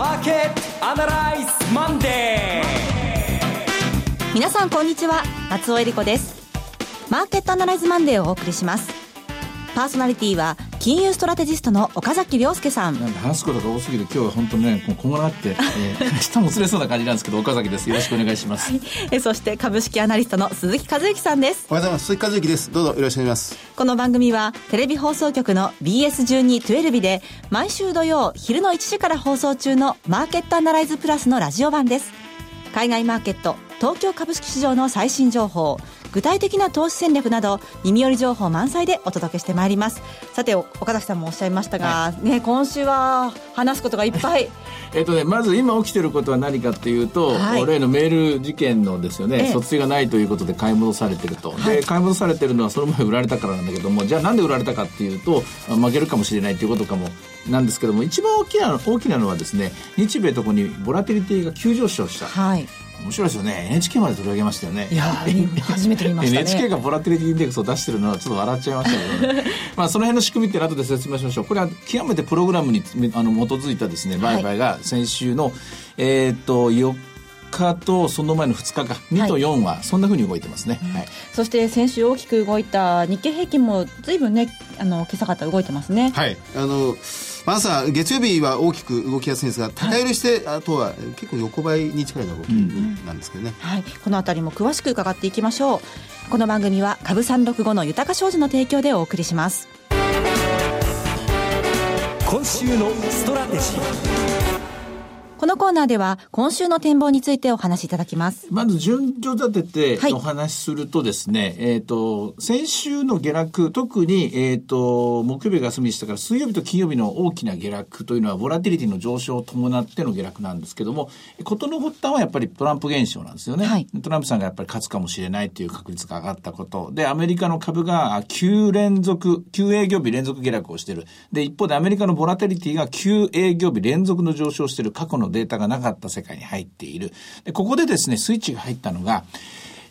マーケットアナライズマンデー。皆さんこんにちは。松尾英里子です。マーケットアナライズマンデーをお送りします。パーソナリティは金融ストラテジストの岡崎良介さん。話すことが多すぎて今日は本当にねこんがらって、えー、舌もつれそうな感じなんですけど岡崎です。よろしくお願いします、はい、えそして株式アナリストの鈴木一之さんです。おはようございます。鈴木一之です。どうぞよろしくお願いします。この番組はテレビ放送局の BS1212 で毎週土曜昼の1時から放送中のマーケットアナライズプラスのラジオ版です。海外マーケット東京株式市場の最新情報具体的な投資戦略など耳寄り情報満載でお届けしてまいります。さて岡崎さんもおっしゃいましたが、はい、ね今週は話すことがいっぱい。えっとねまず今起きてることは何かっていうと、はい、例のメール事件のですよね、ええ、訴追がないということで買い戻されてると、はい、で買い戻されてるのはその前売られたからなんだけどもじゃあなんで売られたかっていうと負けるかもしれないということかもなんですけども一番大きな大きなのはですね日米ともにボラティリティが急上昇した、はい、面白いですよね。NHK まで取り上げましたよね。いや初めて見ましたね。NHK がボラティリティインデックスを出してるのはちょっと笑っちゃいましたけど、ね、まあその辺の仕組みって後で説明しましょう。これは極めてプログラムにあの基づいたですね売買が先週の、はい、えっ、と4日とその前の2日か。2と4はそんなふうに動いてますね、はい、そして先週大きく動いた日経平均もずいぶんねあの今朝方動いてますね。はい。あのまあ、朝月曜日は大きく動きやすいんですが高売りして、はい、あとは結構横ばいに近いの動きなんですけどね、うん、はい、この辺りも詳しく伺っていきましょう。この番組は株三六五の豊か商事の提供でお送りします。今週のストラテジーこのコーナーでは今週の展望についてお話しいただきます。まず順序立ててお話しするとですね、はい、えっ、ー、と、先週の下落、特に、えっ、ー、と、木曜日が休みでしたから、水曜日と金曜日の大きな下落というのは、ボラティリティの上昇を伴っての下落なんですけども、ことの発端はやっぱりトランプ現象なんですよね。はい、トランプさんがやっぱり勝つかもしれないという確率が上がったこと。で、アメリカの株が9連続、9営業日連続下落をしている。で、一方でアメリカのボラティリティが9営業日連続の上昇している過去のデータがなかった世界に入っている。でここでですね、スイッチが入ったのが、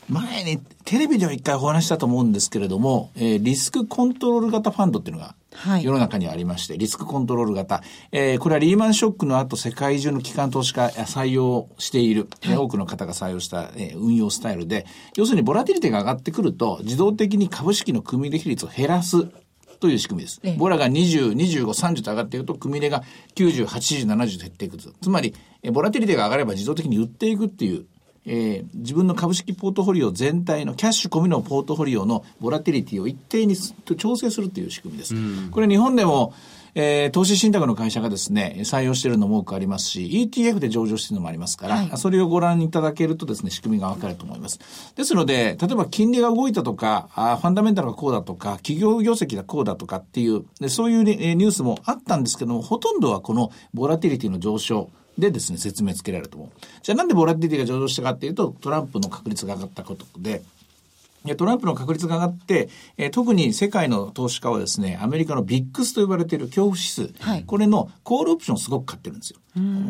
前にテレビでは一回お話したと思うんですけれども、えー、リスクコントロール型ファンドっていうのが世の中にありまして、はい、リスクコントロール型。えー、これはリーマンショックの後世界中の機関投資家採用している、はい、多くの方が採用した、えー、運用スタイルで、要するにボラティリティが上がってくると自動的に株式の組入比率を減らすという仕組みです。ボラが20、25、30と上がっていくと、組入れが90、80、70と減っていくと。つまり、ボラティリティが上がれば自動的に売っていくっていう、えー、自分の株式ポートフォリオ全体のキャッシュ込みのポートフォリオのボラティリティを一定に調整するという仕組みです。これ日本でも、えー、投資信託の会社がですね、採用しているのも多くありますし、ETF で上場しているのもありますから、はい、それをご覧いただけるとですね、仕組みがわかると思います。ですので、例えば金利が動いたとか、あファンダメンタルがこうだとか、企業業績がこうだとかっていう、でそういうニュースもあったんですけども、ほとんどはこのボラティリティの上昇、でですね、説明つけられると思う。じゃあなんでボラティリティが上昇したかっていうと、トランプの確率が上がったことで、トランプの確率が上がって、えー、特に世界の投資家はですね、アメリカの VIX と呼ばれている恐怖指数、はい、これのコールオプションをすごく買ってるんですよ。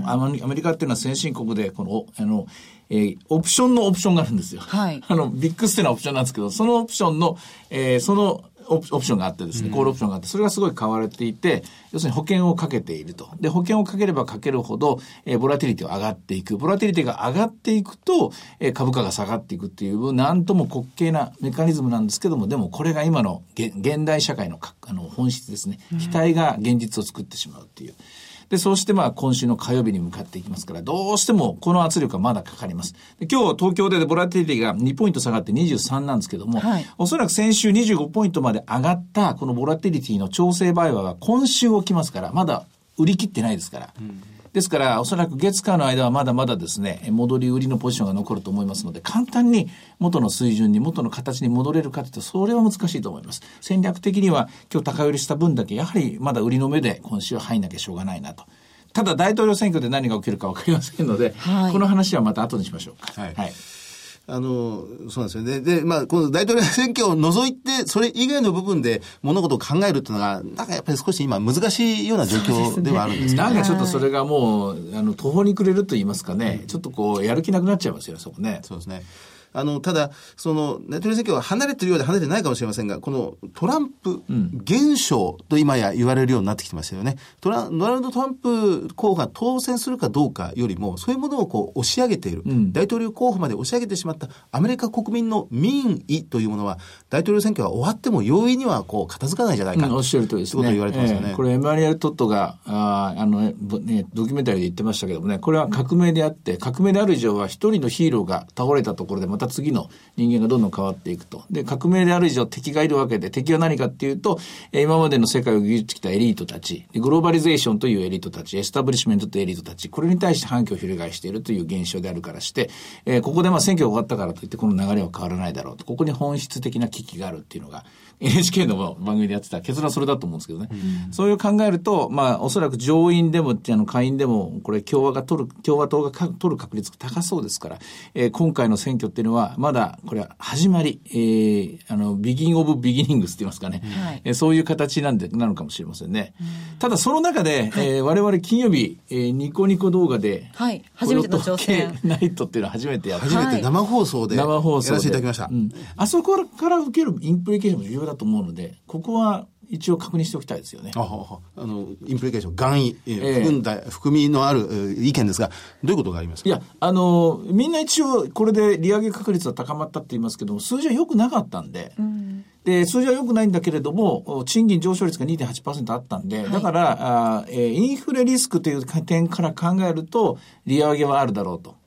アメリカっていうのは先進国で、この、あの、えー、オプションのオプションがあるんですよ。はい、あの、 VIX っていうのはオプションなんですけど、そのオプションの、えー、そのオプションがあってですね、コールオプションがあって、それがすごい買われていて、要するに保険をかけていると。で、保険をかければかけるほど、えー、ボラティリティは上がっていく。ボラティリティが上がっていくと、えー、株価が下がっていくっていう、なんとも滑稽なメカニズムなんですけども、でもこれが今の現代社会のあの本質ですね。期待が現実を作ってしまうっていう。で、そうしてまあ今週の火曜日に向かっていきますから、どうしてもこの圧力はまだかかります。で今日東京でボラティリティが2ポイント下がって23なんですけども、はい、おそらく先週25ポイントまで上がったこのボラティリティの調整売買は今週起きますから、まだ売り切ってないですから。うんですから、おそらく月間の間はまだまだですね、戻り売りのポジションが残ると思いますので、簡単に元の水準に、元の形に戻れるかというと、それは難しいと思います。戦略的には、今日高売りした分だけ、やはりまだ売りの目で今週は入んなきゃしょうがないなと。ただ大統領選挙で何が起きるか分かりませんので、はい、この話はまた後にしましょうか。はい、はいあの、そうなんですよね。で、まあ、この大統領選挙を除いて、それ以外の部分で物事を考えるっていうのが、なんかやっぱり少し今難しいような状況ではあるんですけど、ね、なんかちょっとそれがもう、あの、途方に暮れると言いますかね、ちょっとこう、やる気なくなっちゃいますよね、そこね。そうですね。あの、ただ、その、ネットリ選挙は離れてるようで離れてないかもしれませんが、このトランプ現象と今や言われるようになってきてますよね。トラドナルド・トランプ候補が当選するかどうかよりも、そういうものをこう押し上げている、うん、大統領候補まで押し上げてしまったアメリカ国民の民意というものは、大統領選挙は終わっても容易にはこう片付かないじゃないか、うん、おっしゃる通りですね。と言われてますよね。えー、これ、エマニュエル・トットが、ああの、ね、ドキュメンタリーで言ってましたけどもね、これは革命であって、革命である以上は一人のヒーローが倒れたところでまた次の人間がどんどん変わっていくと。で、革命である以上敵がいるわけで、敵は何かっていうと、今までの世界を牛耳ってきたエリートたち、グローバリゼーションというエリートたち、エスタブリッシュメントというエリートたち、これに対して反旗を翻しているという現象であるからして、えー、ここでまあ選挙が終わったからといってこの流れは変わらないだろうと。ここに本質的な危機があるっていうのが、NHK の番組でやってた結論はそれだと思うんですけどね。うん、そういう考えると、まあ、おそらく上院でも、あの、下院でも、これ共和が取る、共和党が取る確率が高そうですから、えー、今回の選挙っていうのは、まだ、これは始まり、えー、あの、ビギンオブビギニングスって言いますかね。はい、えー、そういう形なんで、なのかもしれませんね。うん、ただ、その中で、はい、えー、我々金曜日、えー、ニコニコ動画で、はい、初めての挑戦。ナイトっていうのは初めてやって、初めて生放送で、生放送で。やらせていただきました。うん、あそこから受けるインプリケーションも重要だと思うので、ここは一応確認しておきたいですよね。ああのインプリケーション、含意、え。ー、含んだ、含みのある意見ですが、どういうことがありますか？いや、あの、みんな一応、これで利上げ確率は高まったって言いますけども、数字は良くなかったんで、うん、で、数字は良くないんだけれども、賃金上昇率が2.8%あったんで、はい、だから、あえー、インフレリスクという点から考えると、利上げはあるだろうと。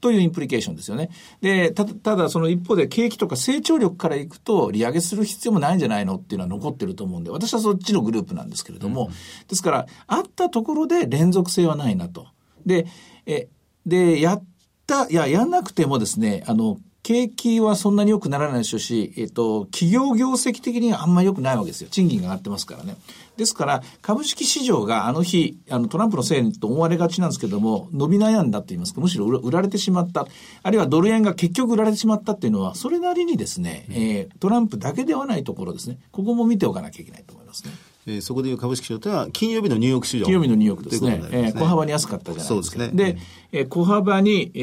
というインプリケーションですよね。で、たただその一方で景気とか成長力からいくと利上げする必要もないんじゃないのっていうのは残ってると思うんで、私はそっちのグループなんですけれども、うん、ですから、あったところで連続性はないなと。で、え、で、やった、いや、やんなくてもですね、あの、景気はそんなに良くならないでしょうし、えっと、企業業績的にはあんまり良くないわけですよ。賃金が上がってますからね。ですから、株式市場があの日、あのトランプのせいと思われがちなんですけども、伸び悩んだと言いますか、むしろ売られてしまった、あるいはドル円が結局売られてしまったっていうのは、それなりにですね、うん、えー、トランプだけではないところですね、ここも見ておかなきゃいけないと思いますね。えー、そこでいう株式市場というのは、金曜日のニューヨーク市場。金曜日のニューヨークですね。すねえー、小幅に安かったじゃないですか。そうですね。で、えー、小幅に、え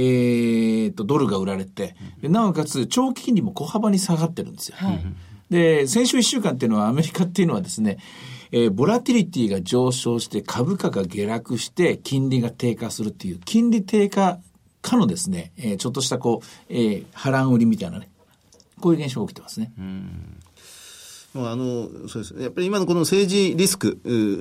ー、と、ドルが売られて、うん、なおかつ、長期金利も小幅に下がってるんですよ。はい、で、先週1週間っていうのは、アメリカっていうのはですね、えー、ボラティリティが上昇して株価が下落して金利が低下するっていう金利低下かのですね、えー、ちょっとしたこう、えー、波乱売りみたいなね、こういう現象が起きてますね。うんあの、そうです。やっぱり今のこの政治リスク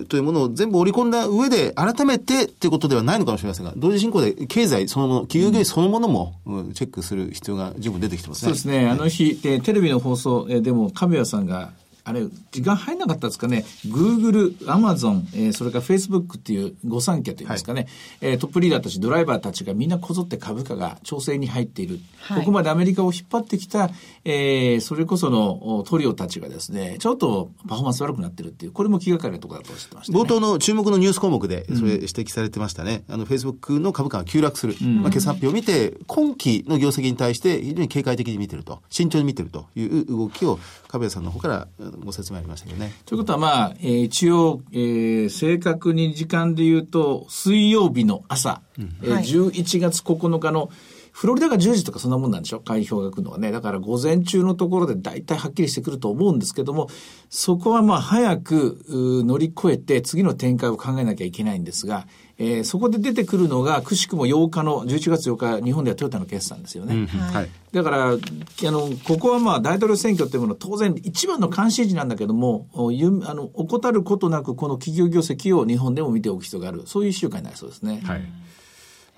というものを全部織り込んだ上で、改めてっていうことではないのかもしれませんが、同時進行で経済そのもの、企業業そのものも、チェックする必要が十分出てきてますね。そうですね。あの日、えテレビの放送でも、神谷さんが、あれ、時間入んなかったですかね、Google、Amazon、えー、それから Facebook っていう御三家といいますかね、はい、えー、トップリーダーたち、ドライバーたちがみんなこぞって株価が調整に入っている。はい、ここまでアメリカを引っ張ってきた、えー、それこそのトリオたちがですね、ちょっとパフォーマンス悪くなってるっていう、これも気がかりなところだとおっしゃってました、ね、冒頭の注目のニュース項目で、それ指摘されてましたね。うん、あの、Facebook の株価が急落する。うん、まあ、決算発表を見て、今期の業績に対して非常に警戒的に見てると、慎重に見てるという動きを、株谷さんの方からご説明ありましたけどね。ということは、まあ、えー、一応、えー、正確に時間で言うと、水曜日の朝、うん、えー、11月9日の、フロリダが10時とかそんなもんなんでしょ？開票が来るのはね。だから午前中のところで大体はっきりしてくると思うんですけども、そこはまあ早く乗り越えて次の展開を考えなきゃいけないんですが、えー、そこで出てくるのが、くしくも8日の、11月8日、日本ではトヨタの決算ですよね。うんはい、だから、あの、ここはまあ、大統領選挙っていうものは当然一番の関心事なんだけども、あの、怠ることなく、この企業業績を日本でも見ておく必要がある。そういう一週間になりそうですね。はい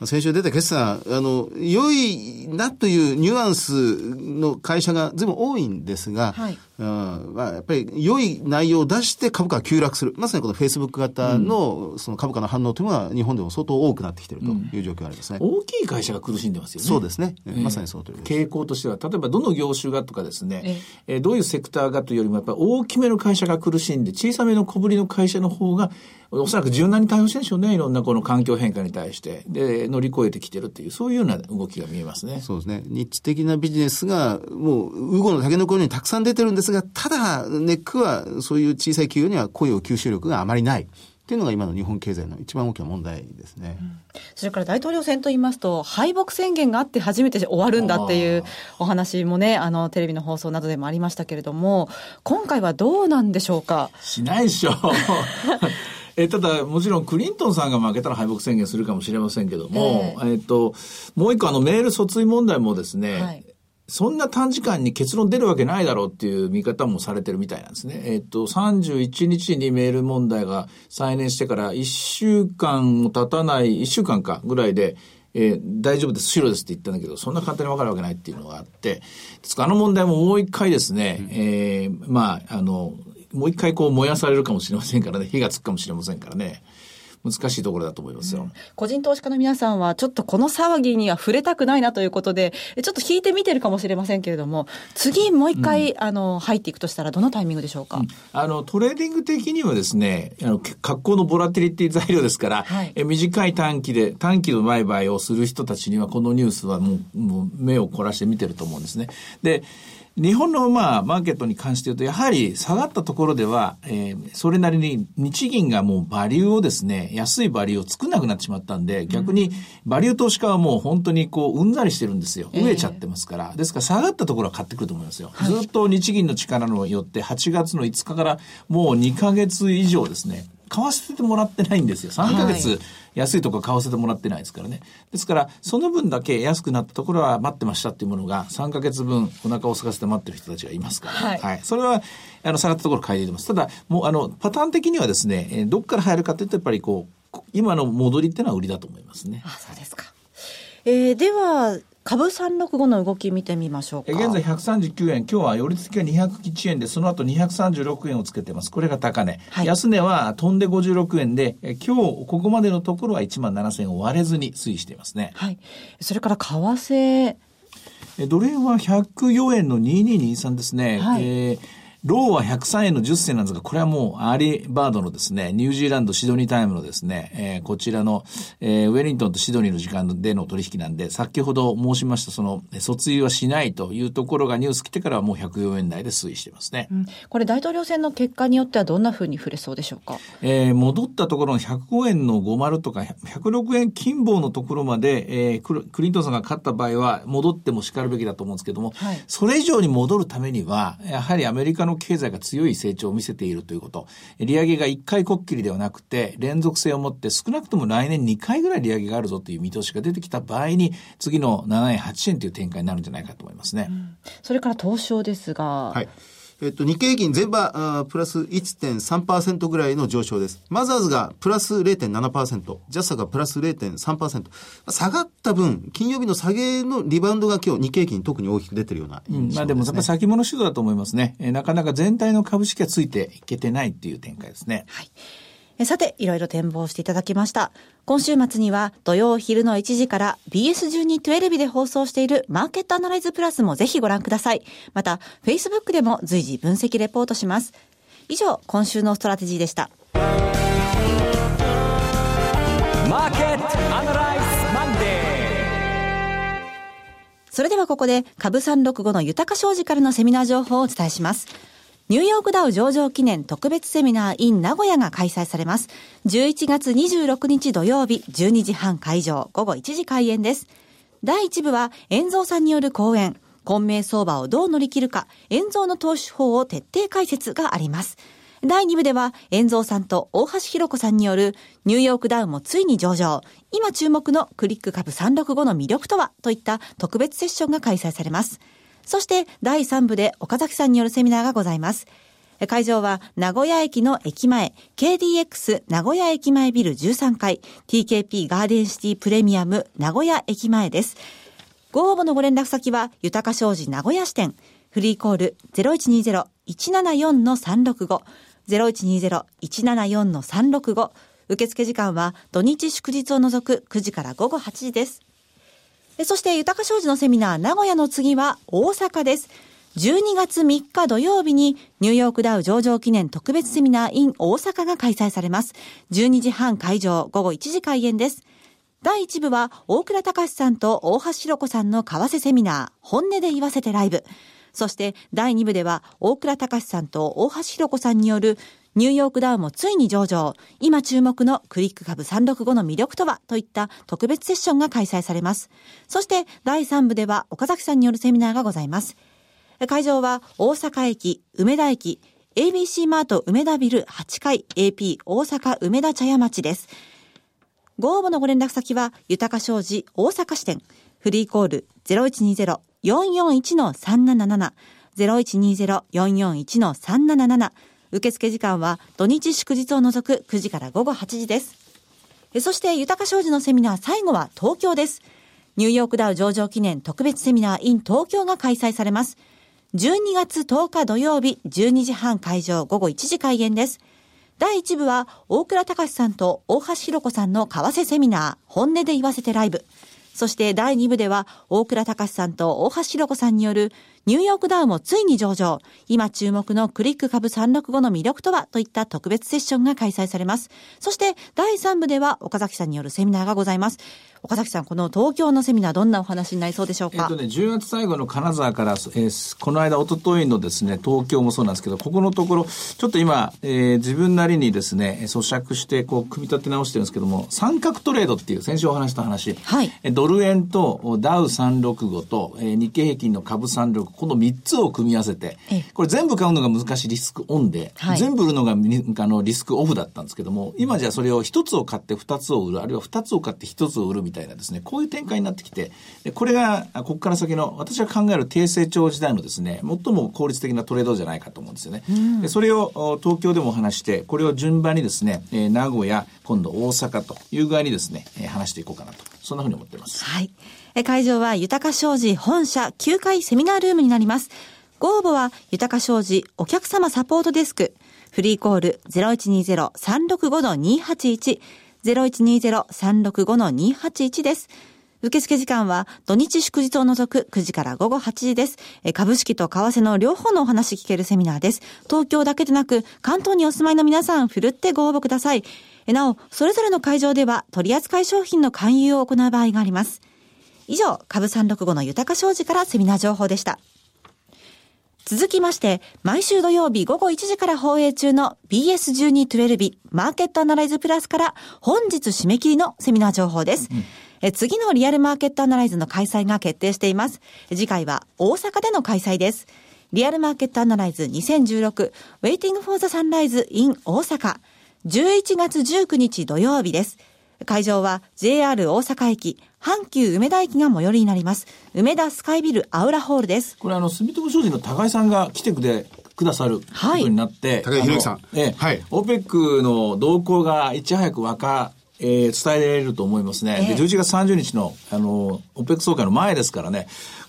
先週出た決算、あの、良いなというニュアンスの会社が随分多いんですが、はい、うんまあ、やっぱり良い内容を出して株価が急落する。まさにこのフェイスブック型のその株価の反応というのは日本でも相当多くなってきているという状況がありますね、うん、大きい会社が苦しんでますよね。そうですね。まさにその通りです。傾向としては、例えばどの業種がとかですね、ええどういうセクターがというよりも、やっぱり大きめの会社が苦しんで、小さめの小ぶりの会社の方が、おそらく柔軟に対応してるんでしょうね。いろんなこの環境変化に対して。で、乗り越えてきてるっていう、そういうような動きが見えますね。そうですね。日地的なビジネスが、もう、ウゴの竹の子ようにたくさん出てるんですが、ただ、ネックはそういう小さい企業には雇用吸収力があまりない。っていうのが今の日本経済の一番大きな問題ですね。うん、それから大統領選といいますと、敗北宣言があって初めて終わるんだっていうお話もね、あの、テレビの放送などでもありましたけれども、今回はどうなんでしょうか？しないでしょう。えただ、もちろんクリントンさんが負けたら敗北宣言するかもしれませんけども、えー、えっと、もう一個あのメール訴追問題もですね、はい。そんな短時間に結論出るわけないだろうっていう見方もされてるみたいなんですね。えっと、31日にメール問題が再燃してから1週間も経たない、1週間かぐらいで、えー、大丈夫です、白ですって言ったんだけど、そんな簡単にわかるわけないっていうのがあって、あの問題ももう一回ですね、うん、えー、まあ、あの、もう一回こう燃やされるかもしれませんからね、火がつくかもしれませんからね。難しいところだと思いますよ、うん、個人投資家の皆さんは、ちょっとこの騒ぎには触れたくないなということで、ちょっと引いて見てるかもしれませんけれども、次もう一回、うん、あの、入っていくとしたら、どのタイミングでしょうか、うん、あの、トレーディング的にはですね、あの、格好のボラティリティ材料ですから、はい、え短い短期で、短期の売買をする人たちには、このニュースはもう、もう目を凝らして見てると思うんですね。で、日本のまあマーケットに関して言うと、やはり下がったところでは、えー、それなりに日銀がもうバリューをですね、安いバリューを作んなくなってしまったんで、逆にバリュー投資家はもう本当にこう、うんざりしてるんですよ。飢えちゃってますから。ですから下がったところは買ってくると思いますよ。ずっと日銀の力によって8月の5日からもう2ヶ月以上ですね、買わせてもらってないんですよ。3ヶ月安いとこ買わせてもらってないですからね。ですから、その分だけ安くなったところは待ってましたっていうものが3ヶ月分お腹を空かせて待ってる人たちがいますから、はい、はい、それは、あの、下がったところ買い入れてます。ただ、もう、あの、パターン的にはですね、えどっから入るかというと、やっぱりこう、今の戻りっていうのは売りだと思いますね。あ、そうですか。えー、では、株365の動き見てみましょうか。現在139円、今日は寄り付きが201円で、その後236円をつけてます。これが高値。はい、安値は飛んで56円で、今日ここまでのところは1万7000円を割れずに推移していますね。はい。それから為替。ドル円は104円の2223ですね。はい、えーローは103円の10銭なんですが、これはもうアーリーバードのですね、ニュージーランドシドニータイムのですね、えー、こちらの、えー、ウェリントンとシドニーの時間での取引なんで、先ほど申しましたその、訴追はしないというところがニュース来てからはもう104円台で推移してますね。うん、これ大統領選の結果によってはどんなふうに触れそうでしょうか？えー、戻ったところの105円の50とか106円金棒のところまで、えー、クリントンさんが勝った場合は戻っても叱るべきだと思うんですけども、はい、それ以上に戻るためには、やはりアメリカの経済が強いい成長を見せているということ。利上げが1回こっきりではなくて、連続性を持って少なくとも来年2回ぐらい利上げがあるぞという見通しが出てきた場合に、次の7円、8円という展開になるんじゃないかと思いますね。うん、それから東証ですが、はい。えっと、日経平均全場あプラス1.3%ぐらいの上昇です。マザーズがプラス0.7%、ジャスタがプラス0.3%。下がった分、金曜日の下げのリバウンドが今日日経平均特に大きく出てるような、ね、うん、まあでもやっぱ先物指導だと思いますね。えー、なかなか全体の株式がついていけてないっていう展開ですね。はい。さて、いろいろ展望していただきました。今週末には土曜昼の1時から BS1212 で放送しているマーケットアナライズプラスもぜひご覧ください。また、Facebook でも随時分析レポートします。以上、今週のストラテジーでした。マーケットアナライズマンデーそれではここで株365の豊商事からのセミナー情報をお伝えします。ニューヨークダウ上場記念特別セミナー in 名古屋が開催されます。11月26日土曜日12時半開場、午後1時開演です。第1部は、遠蔵さんによる講演、混迷相場をどう乗り切るか、遠蔵の投資法を徹底解説があります。第2部では、遠蔵さんと大橋弘子さんによる、ニューヨークダウンもついに上場、今注目のクリック株365の魅力とは、といった特別セッションが開催されます。そして第3部で岡崎さんによるセミナーがございます。会場は名古屋駅の駅前、KDX 名古屋駅前ビル13階、TKP ガーデンシティプレミアム名古屋駅前です。ご応募のご連絡先は、豊か商事名古屋支店、フリーコール0120-174-365、0120-174-365、受付時間は土日祝日を除く9時から午後8時です。そして、豊か商事のセミナー、名古屋の次は大阪です。12月3日土曜日にニューヨークダウ上場記念特別セミナー in 大阪が開催されます。12時半会場、午後1時開演です。第1部は大倉隆さんと大橋弘子さんの為替セミナー、本音で言わせてライブ。そして第2部では大倉隆さんと大橋弘子さんによるニューヨークダウもついに上場。今注目のクリック株365の魅力とはといった特別セッションが開催されます。そして第3部では岡崎さんによるセミナーがございます。会場は大阪駅、梅田駅、ABC マート梅田ビル8階 AP 大阪梅田茶屋町です。ご応募のご連絡先は、豊か商事大阪支店、フリーコール0120-441-377、0120-441-377、受付時間は土日祝日を除く9時から午後8時です。そして、豊か商事のセミナー最後は東京です。ニューヨークダウ上場記念特別セミナー in 東京が開催されます。12月10日土曜日12時半会場午後1時開演です。第1部は大倉隆さんと大橋弘子さんの為替セミナー本音で言わせてライブ。そして第2部では大倉隆さんと大橋弘子さんによるニューヨークダウもついに上場。今注目のクリック株365の魅力とはといった特別セッションが開催されます。そして第3部では岡崎さんによるセミナーがございます。岡崎さん、この東京のセミナー、どんなお話になりそうでしょうか？えっとね、10月最後の金沢から、えー、この間、おとといのですね、東京もそうなんですけど、ここのところ、ちょっと今、えー、自分なりにですね、咀嚼して、こう、組み立て直してるんですけども、三角トレードっていう、先週お話した話、はい、ドル円とダウ365と、えー、日経平均の株365、この3つを組み合わせて、これ全部買うのが難しいリスクオンで、はい、全部売るのがあのリスクオフだったんですけども、今じゃそれを1つを買って2つを売る、あるいは2つを買って1つを売るみたいなですね、こういう展開になってきて、これが、ここから先の、私が考える低成長時代のですね、最も効率的なトレードじゃないかと思うんですよね。でそれを東京でもお話して、これを順番にですね、え名古屋、今度大阪という具合にですね、え話していこうかなと。そんなふうに思っています。はい。会場は豊か商事本社9階セミナールームになります。ご応募は豊か商事お客様サポートデスク、フリーコール0120-365-281、0120-365-281です。受付時間は土日祝日を除く9時から午後8時です。株式と為替の両方のお話聞けるセミナーです。東京だけでなく関東にお住まいの皆さん、ふるってご応募ください。なお、それぞれの会場では取扱い商品の勧誘を行う場合があります。以上、株365の豊か商事からセミナー情報でした。続きまして、毎週土曜日午後1時から放映中の BS1212 マーケットアナライズプラスから本日締め切りのセミナー情報です。うんえ次のリアルマーケットアナライズの開催が決定しています。次回は大阪での開催です。リアルマーケットアナライズ2016 Waiting for the Sunrise in 大阪11月19日土曜日です。会場は JR 大阪駅、阪急梅田駅が最寄りになります。梅田スカイビルアウラホールです。これあの、住友商事の高井さんが来てくれ、くださることになって、はい、高井宏之さん。ええ、はい。オペックの動向がいち早くわかえー、伝えられると思いますね。えー、で、11月30日の、あの、オペック総会の前ですからね、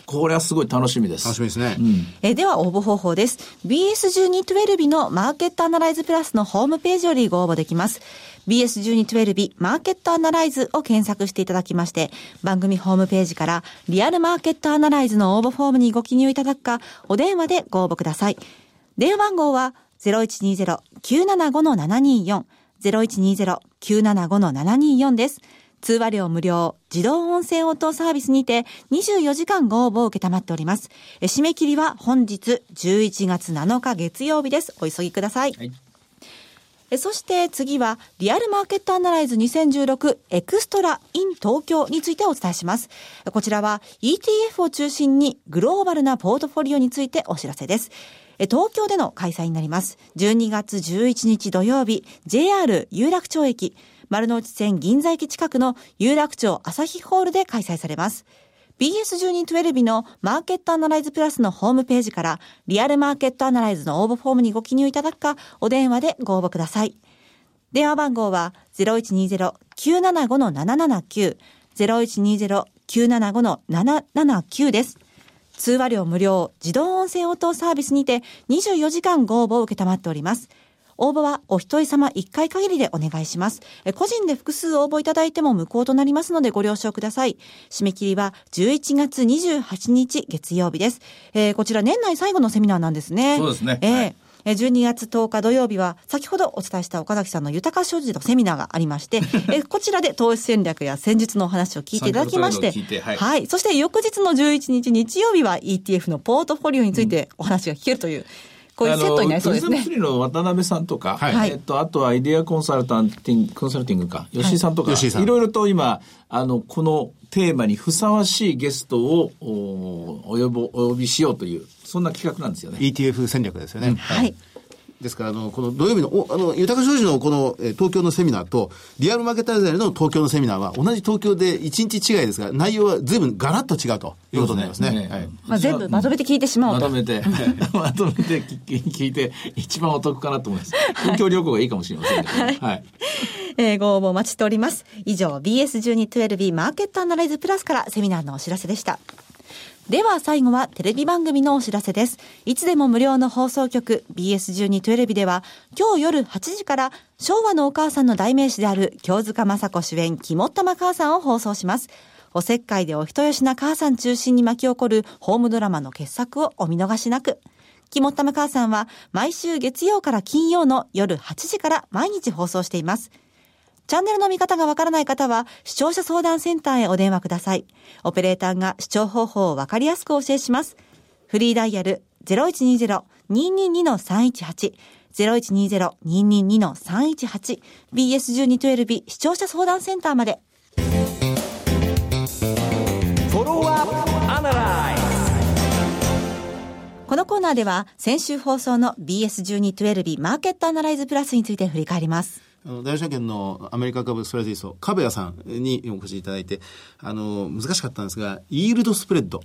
これはすごい楽しみです。楽しみですね。うん、えでは応募方法です。BS1212 のマーケットアナライズプラスのホームページよりご応募できます。BS1212 マーケットアナライズを検索していただきまして、番組ホームページからリアルマーケットアナライズの応募フォームにご記入いただくか、お電話でご応募ください。電話番号は0120-975-724 0120-975-724です。通話料無料、自動音声応答サービスにて24時間ご応募を受けたまっております。締め切りは本日11月7日月曜日です。お急ぎください。はいそして次は、リアルマーケットアナライズ2016エクストラ in 東京についてお伝えします。こちらは ETF を中心にグローバルなポートフォリオについてお知らせです。東京での開催になります。12月11日土曜日、JR 有楽町駅、丸の内線銀座駅近くの有楽町朝日ホールで開催されます。BS1212 のマーケットアナライズプラスのホームページからリアルマーケットアナライズの応募フォームにご記入いただくか、お電話でご応募ください。電話番号は0120-975-779、0120-975-779です。通話料無料、自動音声応答サービスにて24時間ご応募を受けたまっております。応募はお一人様一回限りでお願いします。個人で複数応募いただいても無効となりますのでご了承ください。締め切りは11月28日月曜日です。えー、こちら年内最後のセミナーなんですね。そうですね。えー、はい12月10日土曜日は、先ほどお伝えした岡崎さんの豊か商事のセミナーがありまして、えこちらで投資戦略や戦術のお話を聞いていただきまして、はい、はい。そして翌日の11日日曜日は ETF のポートフォリオについてお話が聞けるという、うんこういうセットになりそうですね。トリの渡辺さんとか、はい、えっと、あとはアイデアコンサルタンティング、コンサルティングか、吉井さんとか、はい、いろいろと今、あの、このテーマにふさわしいゲストをおお呼ぼお呼びしようという、そんな企画なんですよね。ETF 戦略ですよね。うん、はい。ですから、あの、この土曜日の、おあの、豊か商事のこの、え東京のセミナーと、リアルマーケットアザルの東京のセミナーは、同じ東京で1日違いですが、内容は随分ガラッと違うということになりますね。すねはい、まあ、全部まとめて聞いてしまうと。まとめて、まとめて聞いて、一番お得かなと思います。東京旅行がいいかもしれませんけど、ね、はい。はい、えー、ご応募お待ちしております。以上、BS1212 マーケットアナライズプラスからセミナーのお知らせでした。では最後はテレビ番組のお知らせです。いつでも無料の放送局 BS12 テレビでは今日夜8時から昭和のお母さんの代名詞である京塚雅子主演肝っ玉母さんを放送します。おせっかいでお人よしな母さん中心に巻き起こるホームドラマの傑作をお見逃しなく。肝っ玉母さんは毎週月曜から金曜の夜8時から毎日放送しています。チャンネルの見方がわからない方は、視聴者相談センターへお電話ください。オペレーターが視聴方法をわかりやすくお教えします。フリーダイヤル0120-222-318 0120-222-318 BS1212 視聴者相談センターまで。このコーナーでは先週放送の BS1212 マーケットアナライズプラスについて振り返ります。あの、大証券のアメリカ株ストラテジスト、壁谷さんにお越しいただいて、あの、難しかったんですが、イールドスプレッド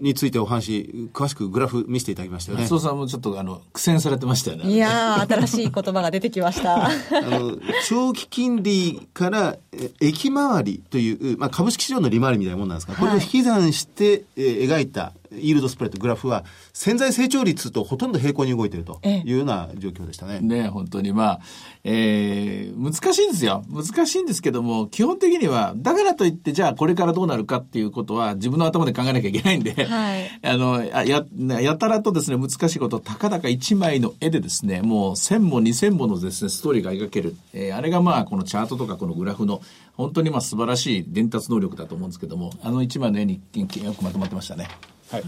についてお話、詳しくグラフ見せていただきましたよね。松尾さんもちょっと、あの、苦戦されてましたよね。いや新しい言葉が出てきました。あの、長期金利から駅回りという、まあ、株式市場の利回りみたいなもんなんですが、これを引き算して、えー、描いたイールドスプレッドグラフは潜在成長率とほとんど平行に動いているというような状況でしたね。ね本当にまあ、えー、難しいんですよ。難しいんですけども、基本的には、だからといって、じゃあこれからどうなるかっていうことは自分の頭で考えなきゃいけないんで、はい、あの、や、やたらとですね、難しいこと、たかだか1枚の絵でですね、もう1000も2000ものですね、ストーリーが描ける。えー、あれがまあ、このチャートとかこのグラフの、本当にまあ素晴らしい伝達能力だと思うんですけども、あの1枚の絵によくまとまってましたね。はい。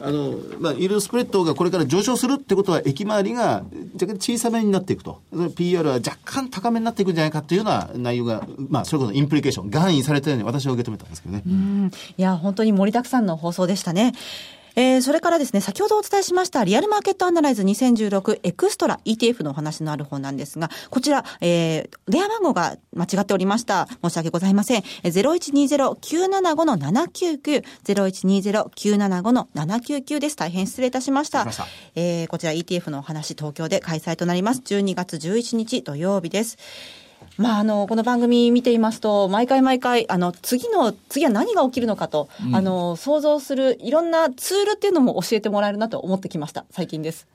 あの、まあ、イールドスプレッドがこれから上昇するってことは、駅回りが若干小さめになっていくと。PR は若干高めになっていくんじゃないかというような内容が、まあ、それこそインプリケーション、含意されたように私は受け止めたんですけどね。いや、本当に盛りだくさんの放送でしたね。えー、それからですね、先ほどお伝えしましたリアルマーケットアナライズ2016エクストラ ETF のお話のある方なんですが、こちら、えー、電話番号が間違っておりました。申し訳ございません。0120-975-799、0120-975-799です。大変失礼いたしました。したえー、こちら ETF のお話、東京で開催となります。12月11日土曜日です。まあ、あの、この番組見ていますと、毎回毎回、あの、次の、次は何が起きるのかと、うん、あの、想像するいろんなツールっていうのも教えてもらえるなと思ってきました。最近です。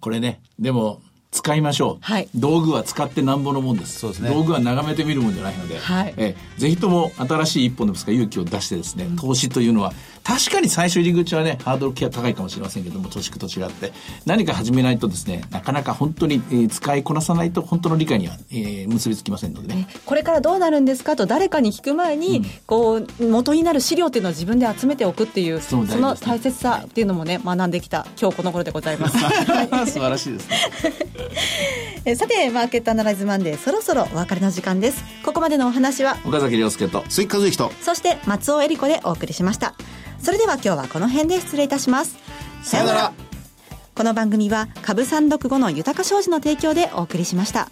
これね、でも、使いましょう、はい、道具は使ってなんぼのもんです。そうです、ね、道具は眺めてみるもんじゃないので、はい、えぜひとも新しい一歩のぶつか勇気を出してですね、うん、投資というのは確かに最初入り口はねハードルが高いかもしれませんけども投資と違って。何か始めないとですねなかなか本当に、えー、使いこなさないと本当の理解には、えー、結びつきませんのでね、これからどうなるんですかと誰かに聞く前に、うん、こう元になる資料っていうのを自分で集めておくっていうその大切さっていうのもね学んできた今日この頃でございます。素晴らしいですね。えさてマーケットアナライズマンデーそろそろお別れの時間です。ここまでのお話は岡崎亮介と鈴木和之とそして松尾恵里子でお送りしましたそれでは今日はこの辺で失礼いたしますさよならこの番組は株三六五の豊か商事の提供でお送りしました。